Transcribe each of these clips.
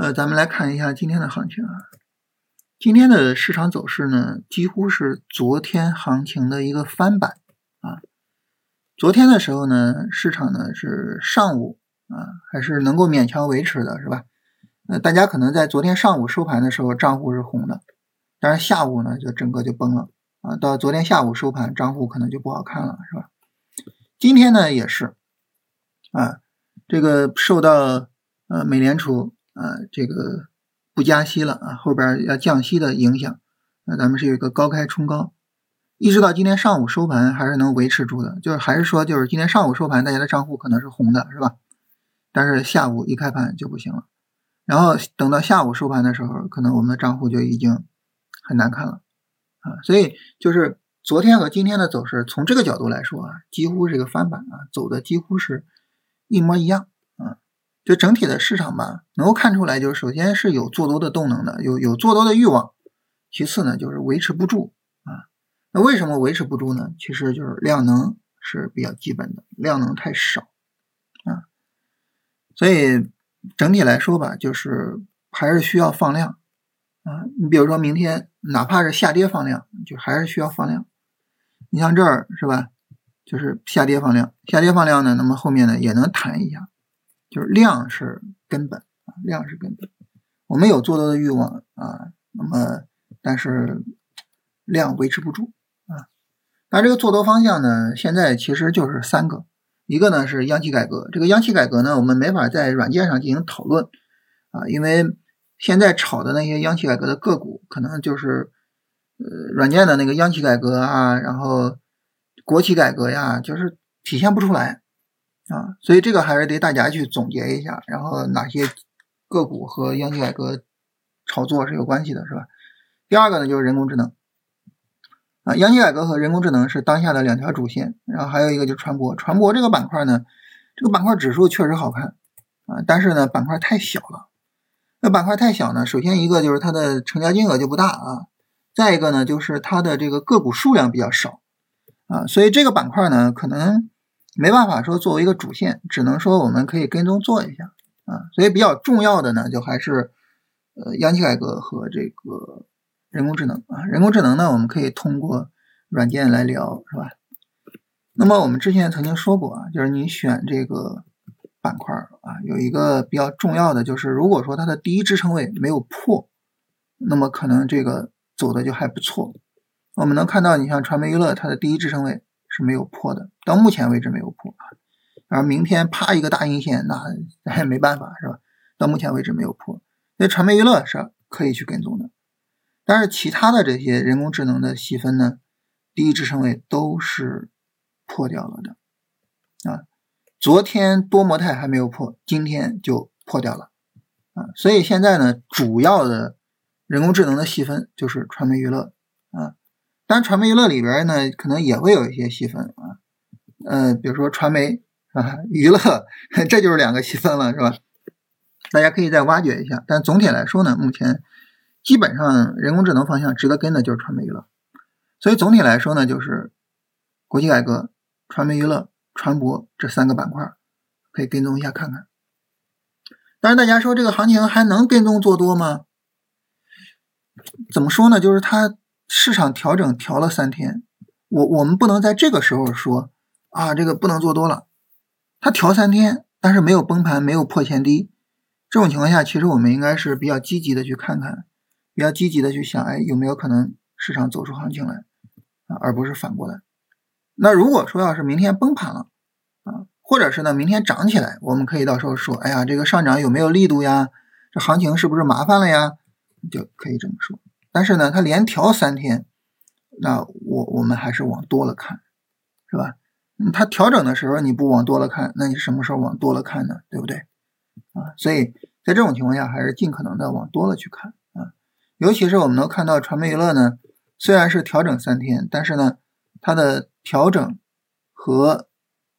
呃，咱们来看一下今天的行情啊。今天的市场走势呢，几乎是昨天行情的一个翻版啊。昨天的时候呢，市场呢是上午啊，还是能够勉强维持的，是吧？呃，大家可能在昨天上午收盘的时候账户是红的，但是下午呢就整个就崩了啊。到昨天下午收盘，账户可能就不好看了，是吧？今天呢也是啊，这个受到呃美联储啊这个。不加息了啊，后边要降息的影响，那咱们是有一个高开冲高，一直到今天上午收盘还是能维持住的，就是还是说就是今天上午收盘大家的账户可能是红的，是吧？但是下午一开盘就不行了，然后等到下午收盘的时候，可能我们的账户就已经很难看了啊，所以就是昨天和今天的走势，从这个角度来说啊，几乎是一个翻版啊，走的几乎是一模一样。就整体的市场吧，能够看出来，就是首先是有做多的动能的，有有做多的欲望。其次呢，就是维持不住啊。那为什么维持不住呢？其实就是量能是比较基本的，量能太少啊。所以整体来说吧，就是还是需要放量啊。你比如说明天，哪怕是下跌放量，就还是需要放量。你像这儿是吧？就是下跌放量，下跌放量呢，那么后面呢也能弹一下。就是量是根本啊，量是根本。我们有做多的欲望啊，那么但是量维持不住啊。那这个做多方向呢，现在其实就是三个，一个呢是央企改革。这个央企改革呢，我们没法在软件上进行讨论啊，因为现在炒的那些央企改革的个股，可能就是呃软件的那个央企改革啊，然后国企改革呀，就是体现不出来。啊，所以这个还是得大家去总结一下，然后哪些个股和央企改革炒作是有关系的，是吧？第二个呢就是人工智能，啊，央企改革和人工智能是当下的两条主线，然后还有一个就是船舶，船舶这个板块呢，这个板块指数确实好看啊，但是呢板块太小了，那板块太小呢，首先一个就是它的成交金额就不大啊，再一个呢就是它的这个个股数量比较少啊，所以这个板块呢可能。没办法说作为一个主线，只能说我们可以跟踪做一下啊。所以比较重要的呢，就还是呃央企改革和这个人工智能啊。人工智能呢，我们可以通过软件来聊，是吧？那么我们之前曾经说过啊，就是你选这个板块啊，有一个比较重要的就是，如果说它的第一支撑位没有破，那么可能这个走的就还不错。我们能看到，你像传媒娱乐，它的第一支撑位。是没有破的，到目前为止没有破啊。然后明天啪一个大阴线，那咱也没办法，是吧？到目前为止没有破，那传媒娱乐是可以去跟踪的。但是其他的这些人工智能的细分呢，第一支撑位都是破掉了的啊。昨天多模态还没有破，今天就破掉了啊。所以现在呢，主要的人工智能的细分就是传媒娱乐啊。当然传媒娱乐里边呢，可能也会有一些细分啊，嗯，比如说传媒啊、娱乐，这就是两个细分了，是吧？大家可以再挖掘一下。但总体来说呢，目前基本上人工智能方向值得跟的就是传媒娱乐。所以总体来说呢，就是国企改革、传媒娱乐、船舶这三个板块可以跟踪一下看看。但是大家说这个行情还能跟踪做多吗？怎么说呢？就是它。市场调整调了三天，我我们不能在这个时候说啊，这个不能做多了。它调三天，但是没有崩盘，没有破前低，这种情况下，其实我们应该是比较积极的去看看，比较积极的去想，哎，有没有可能市场走出行情来啊，而不是反过来。那如果说要是明天崩盘了啊，或者是呢明天涨起来，我们可以到时候说，哎呀，这个上涨有没有力度呀？这行情是不是麻烦了呀？就可以这么说。但是呢，它连调三天，那我我们还是往多了看，是吧？它调整的时候你不往多了看，那你什么时候往多了看呢？对不对？啊，所以在这种情况下，还是尽可能的往多了去看啊。尤其是我们能看到传媒娱乐呢，虽然是调整三天，但是呢，它的调整和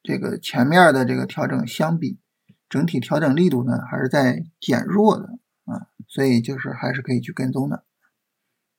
这个前面的这个调整相比，整体调整力度呢还是在减弱的啊，所以就是还是可以去跟踪的。